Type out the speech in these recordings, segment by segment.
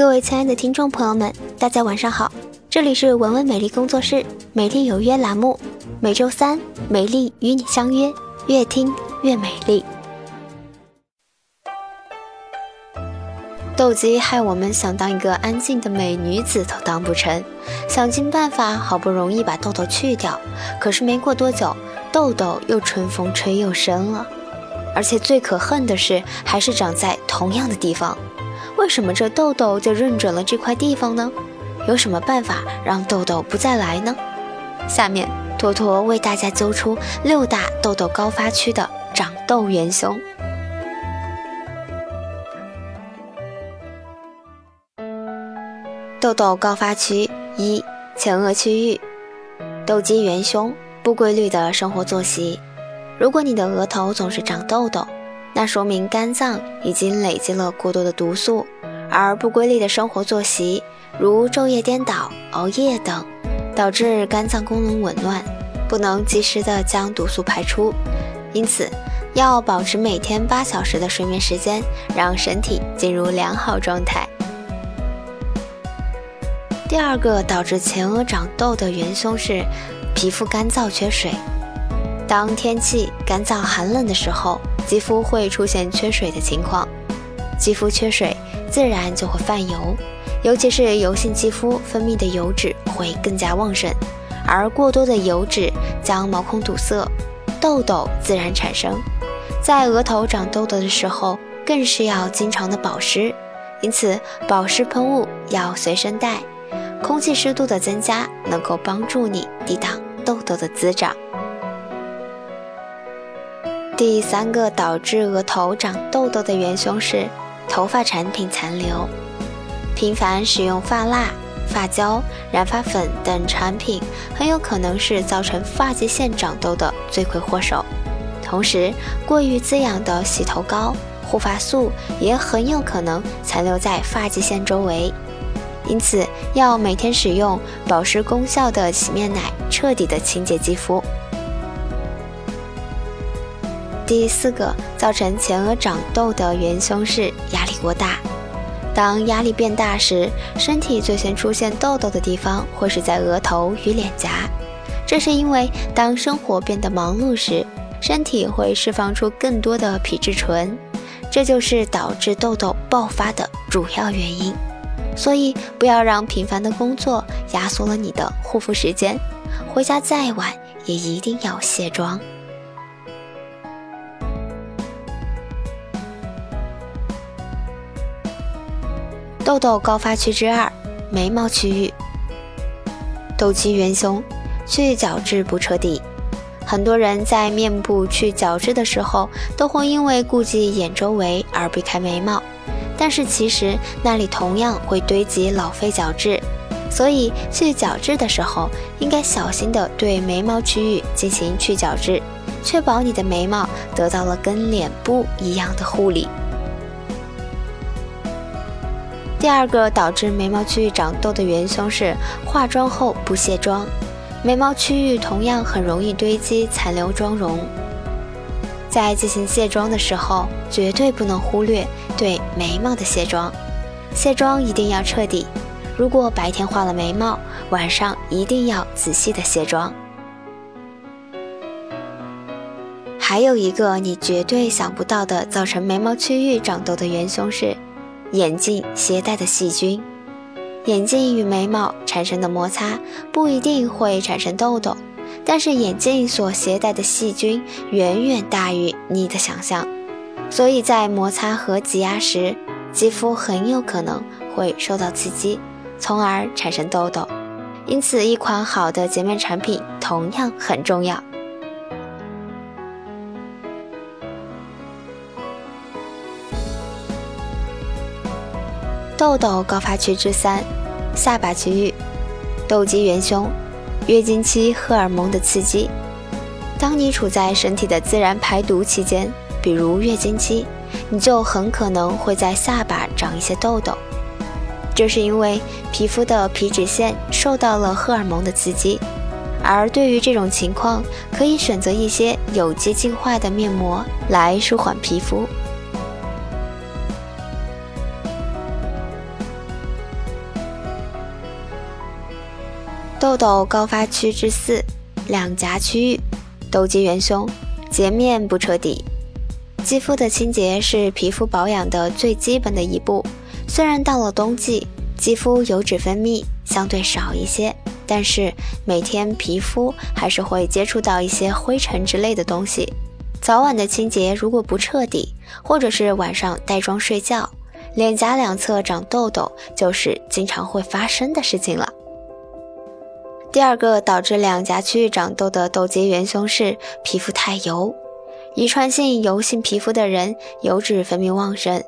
各位亲爱的听众朋友们，大家晚上好，这里是文文美丽工作室美丽有约栏目，每周三美丽与你相约，越听越美丽。痘肌害我们想当一个安静的美女子都当不成，想尽办法好不容易把痘痘去掉，可是没过多久，痘痘又春风吹又生了。而且最可恨的是，还是长在同样的地方。为什么这痘痘就认准了这块地方呢？有什么办法让痘痘不再来呢？下面坨坨为大家揪出六大痘痘高发区的长痘元凶。痘痘高发区一前额区域，痘肌元凶不规律的生活作息。如果你的额头总是长痘痘，那说明肝脏已经累积了过多的毒素，而不规律的生活作息，如昼夜颠倒、熬夜等，导致肝脏功能紊乱，不能及时的将毒素排出。因此，要保持每天八小时的睡眠时间，让身体进入良好状态。第二个导致前额长痘的元凶是皮肤干燥缺水。当天气干燥寒冷的时候，肌肤会出现缺水的情况。肌肤缺水，自然就会泛油，尤其是油性肌肤分泌的油脂会更加旺盛，而过多的油脂将毛孔堵塞，痘痘自然产生。在额头长痘痘的时候，更是要经常的保湿，因此保湿喷雾要随身带。空气湿度的增加能够帮助你抵挡痘痘的滋长。第三个导致额头长痘痘的元凶是头发产品残留。频繁使用发蜡、发胶、染发粉等产品，很有可能是造成发际线长痘的罪魁祸首。同时，过于滋养的洗头膏、护发素也很有可能残留在发际线周围。因此，要每天使用保湿功效的洗面奶，彻底的清洁肌肤。第四个造成前额长痘的元凶是压力过大。当压力变大时，身体最先出现痘痘的地方会是在额头与脸颊。这是因为当生活变得忙碌时，身体会释放出更多的皮质醇，这就是导致痘痘爆发的主要原因。所以，不要让频繁的工作压缩了你的护肤时间。回家再晚，也一定要卸妆。痘痘高发区之二，眉毛区域。痘肌元凶，去角质不彻底。很多人在面部去角质的时候，都会因为顾忌眼周围而避开眉毛。但是其实那里同样会堆积老废角质，所以去角质的时候应该小心的对眉毛区域进行去角质，确保你的眉毛得到了跟脸部一样的护理。第二个导致眉毛区域长痘的元凶是化妆后不卸妆，眉毛区域同样很容易堆积残留妆容。在进行卸妆的时候，绝对不能忽略对眉毛的卸妆。卸妆一定要彻底。如果白天画了眉毛，晚上一定要仔细的卸妆。还有一个你绝对想不到的造成眉毛区域长痘的元凶是眼镜携带的细菌。眼镜与眉毛产生的摩擦不一定会产生痘痘。但是眼镜所携带的细菌远远大于你的想象，所以在摩擦和挤压时，肌肤很有可能会受到刺激，从而产生痘痘。因此，一款好的洁面产品同样很重要。痘痘高发区之三，下巴区域，痘肌元凶。月经期荷尔蒙的刺激，当你处在身体的自然排毒期间，比如月经期，你就很可能会在下巴长一些痘痘。这是因为皮肤的皮脂腺受到了荷尔蒙的刺激，而对于这种情况，可以选择一些有机净化的面膜来舒缓皮肤。痘痘高发区之四，两颊区域，痘肌元凶，洁面不彻底。肌肤的清洁是皮肤保养的最基本的一步。虽然到了冬季，肌肤油脂分泌相对少一些，但是每天皮肤还是会接触到一些灰尘之类的东西。早晚的清洁如果不彻底，或者是晚上带妆睡觉，脸颊两侧长痘痘就是经常会发生的事情了。第二个导致两颊区域长痘的痘结元凶是皮肤太油。遗传性油性皮肤的人，油脂分泌旺盛，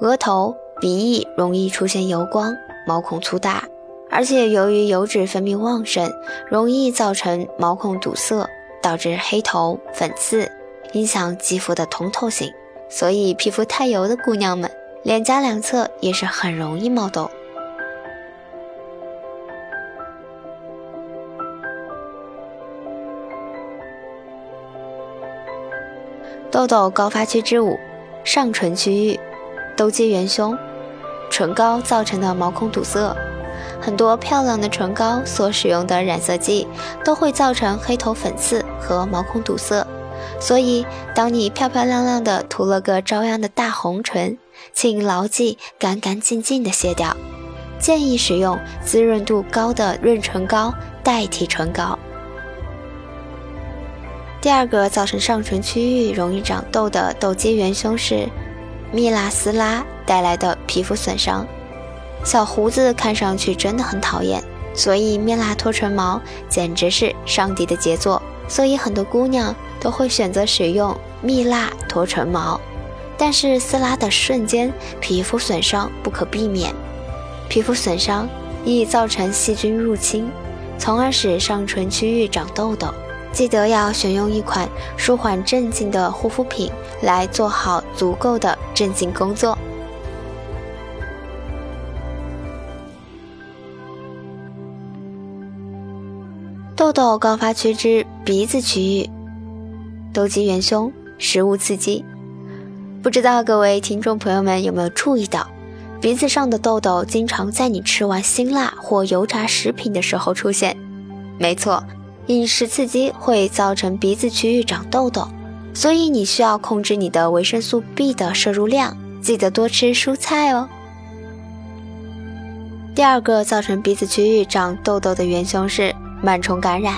额头、鼻翼容易出现油光，毛孔粗大，而且由于油脂分泌旺盛，容易造成毛孔堵塞，导致黑头、粉刺，影响肌肤的通透性。所以，皮肤太油的姑娘们，脸颊两侧也是很容易冒痘。痘痘高发区之五，上唇区域，痘肌元凶，唇膏造成的毛孔堵塞。很多漂亮的唇膏所使用的染色剂都会造成黑头、粉刺和毛孔堵塞。所以，当你漂漂亮亮的涂了个朝阳的大红唇，请牢记干干净净的卸掉。建议使用滋润度高的润唇膏代替唇膏。第二个造成上唇区域容易长痘的痘肌元凶是蜜蜡撕拉带来的皮肤损伤。小胡子看上去真的很讨厌，所以蜜蜡脱唇毛简直是上帝的杰作。所以很多姑娘都会选择使用蜜蜡脱唇毛。但是撕拉的瞬间，皮肤损伤不可避免，皮肤损伤易造成细菌入侵，从而使上唇区域长痘痘。记得要选用一款舒缓镇静的护肤品，来做好足够的镇静工作。痘痘高发区之鼻子区域，痘肌元凶，食物刺激。不知道各位听众朋友们有没有注意到，鼻子上的痘痘经常在你吃完辛辣或油炸食品的时候出现？没错。饮食刺激会造成鼻子区域长痘痘，所以你需要控制你的维生素 B 的摄入量，记得多吃蔬菜哦。第二个造成鼻子区域长痘痘的元凶是螨虫感染，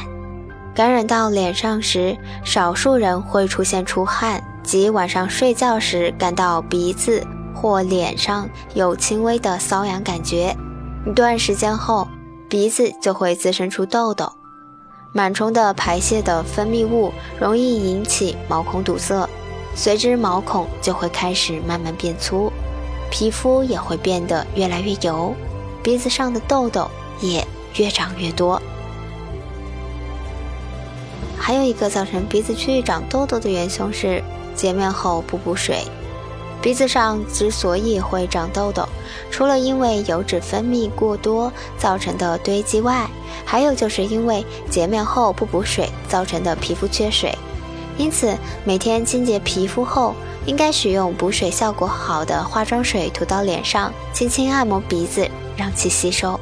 感染到脸上时，少数人会出现出汗及晚上睡觉时感到鼻子或脸上有轻微的瘙痒感觉，一段时间后，鼻子就会滋生出痘痘。螨虫的排泄的分泌物容易引起毛孔堵塞，随之毛孔就会开始慢慢变粗，皮肤也会变得越来越油，鼻子上的痘痘也越长越多。还有一个造成鼻子区域长痘痘的元凶是洁面后不补水。鼻子上之所以会长痘痘，除了因为油脂分泌过多造成的堆积外，还有就是因为洁面后不补水造成的皮肤缺水。因此，每天清洁皮肤后，应该使用补水效果好的化妆水涂到脸上，轻轻按摩鼻子，让其吸收。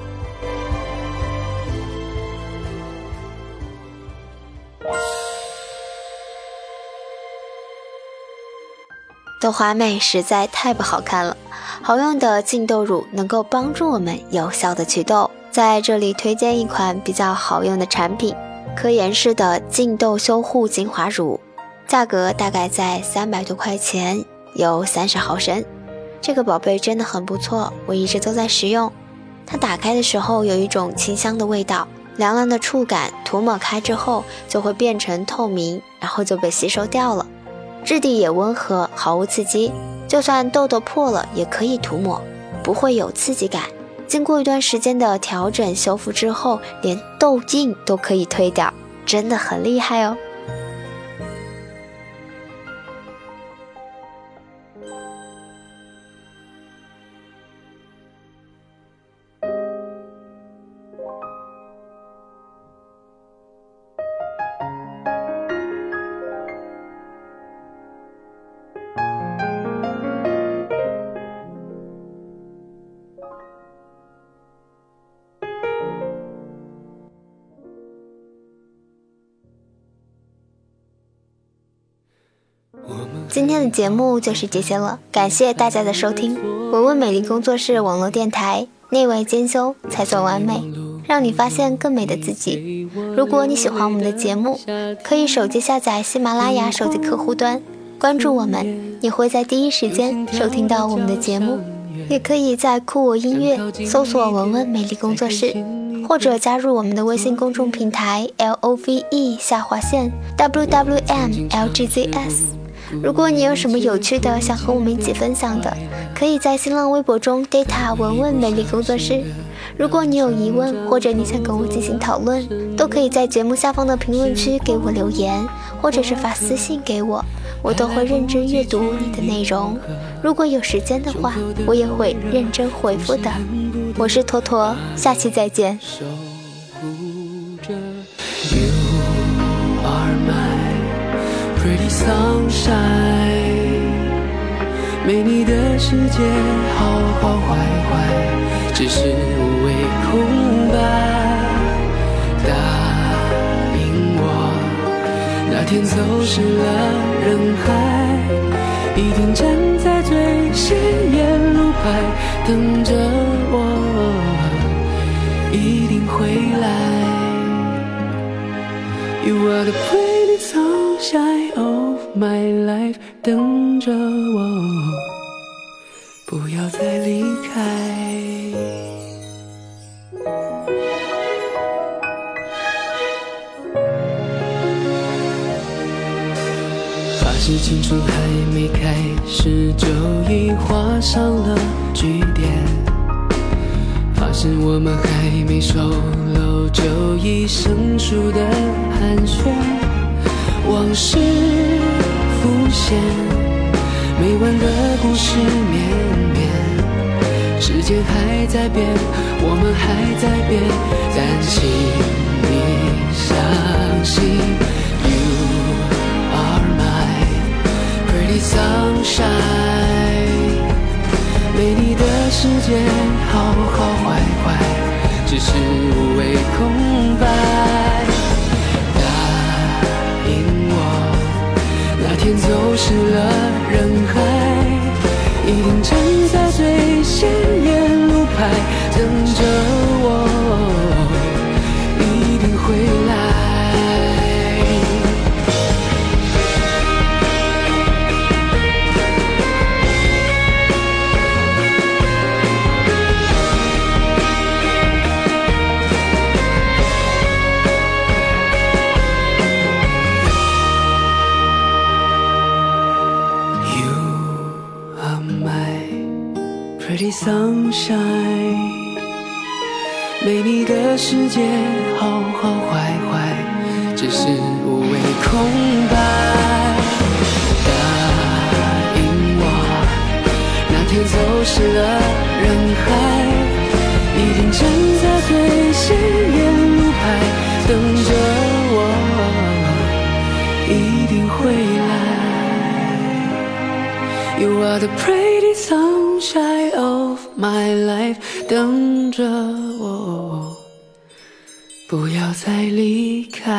豆花妹实在太不好看了，好用的净痘乳能够帮助我们有效的祛痘。在这里推荐一款比较好用的产品，科颜氏的净痘修护精华乳，价格大概在三百多块钱，有三十毫升。这个宝贝真的很不错，我一直都在使用。它打开的时候有一种清香的味道，凉凉的触感，涂抹开之后就会变成透明，然后就被吸收掉了。质地也温和，毫无刺激，就算痘痘破了也可以涂抹，不会有刺激感。经过一段时间的调整修复之后，连痘印都可以退掉，真的很厉害哦。今天的节目就是这些了，感谢大家的收听。文文美丽工作室网络电台，内外兼修才算完美，让你发现更美的自己。如果你喜欢我们的节目，可以手机下载喜马拉雅手机客户端，关注我们，你会在第一时间收听到我们的节目。也可以在酷我音乐搜索“文文美丽工作室”，或者加入我们的微信公众平台 “l o v e 下划线 w w m l g z s”。如果你有什么有趣的想和我们一起分享的，可以在新浪微博中 data 文文美丽工作室。如果你有疑问，或者你想跟我进行讨论，都可以在节目下方的评论区给我留言，或者是发私信给我，我都会认真阅读你的内容。如果有时间的话，我也会认真回复的。我是坨坨，下期再见。sunshine，没你的世界好好坏坏，只是无谓空白。答应我，那天走失了人海，一定站在最显眼路牌等着我，一定会来。You are the pretty sunshine of my life，等着我，不要再离开。发誓青春还没开始，就已画上了句点。发誓我们还没熟络，就已生疏的寒暄，往事现，每晚的故事绵绵，时间还在变，我们还在变，但请你相信，You are my pretty sunshine。没你的世界，失了世界好好坏坏，只是无谓空白。答应我，那天走失了人海，一定站在最显眼路牌等着我，一定会来。You are the pretty sunshine of my life，等着，不要再离开。